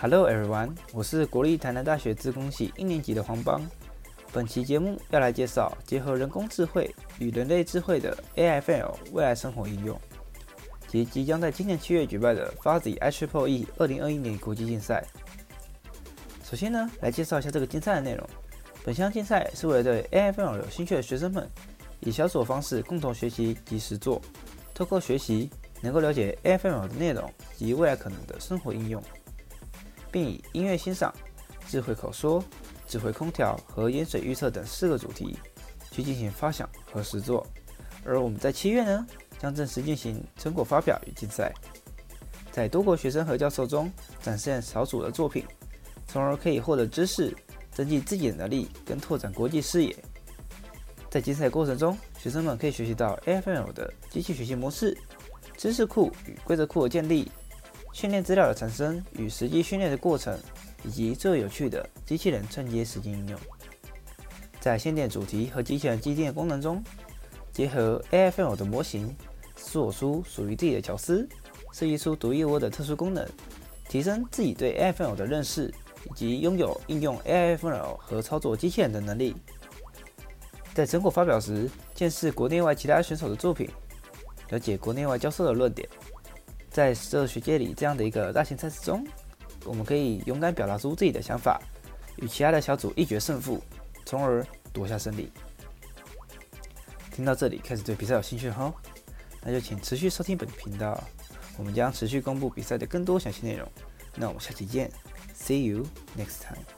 Hello everyone，我是国立台南大学资工系一年级的黄邦。本期节目要来介绍结合人工智慧与人类智慧的 AIFL 未来生活应用，及即将在今年七月举办的 Fuzzy IEEE 二零二一年国际竞赛。首先呢，来介绍一下这个竞赛的内容。本项竞赛是为了对 AIFL 有兴趣的学生们，以小组方式共同学习及实作，透过学习能够了解 AIFL 的内容及未来可能的生活应用。并以音乐欣赏、智慧口说、智慧空调和盐水预测等四个主题去进行发想和实作。而我们在七月呢，将正式进行成果发表与竞赛，在多国学生和教授中展现小组的作品，从而可以获得知识，增进自己的能力跟拓展国际视野。在竞赛过程中，学生们可以学习到 AFL 的机器学习模式、知识库与规则库的建立。训练资料的产生与实际训练的过程，以及最有趣的机器人串接实际应用，在线电主题和机器人机电功能中，结合 AIFL 的模型，做出属于自己的巧思，设计出独一无二的特殊功能，提升自己对 AIFL 的认识，以及拥有应用 AIFL 和操作机器人的能力。在成果发表时，见识国内外其他选手的作品，了解国内外教授的论点。在这学界里，这样的一个大型赛事中，我们可以勇敢表达出自己的想法，与其他的小组一决胜负，从而夺下胜利。听到这里，开始对比赛有兴趣哈？那就请持续收听本频道，我们将持续公布比赛的更多详细内容。那我们下期见，See you next time。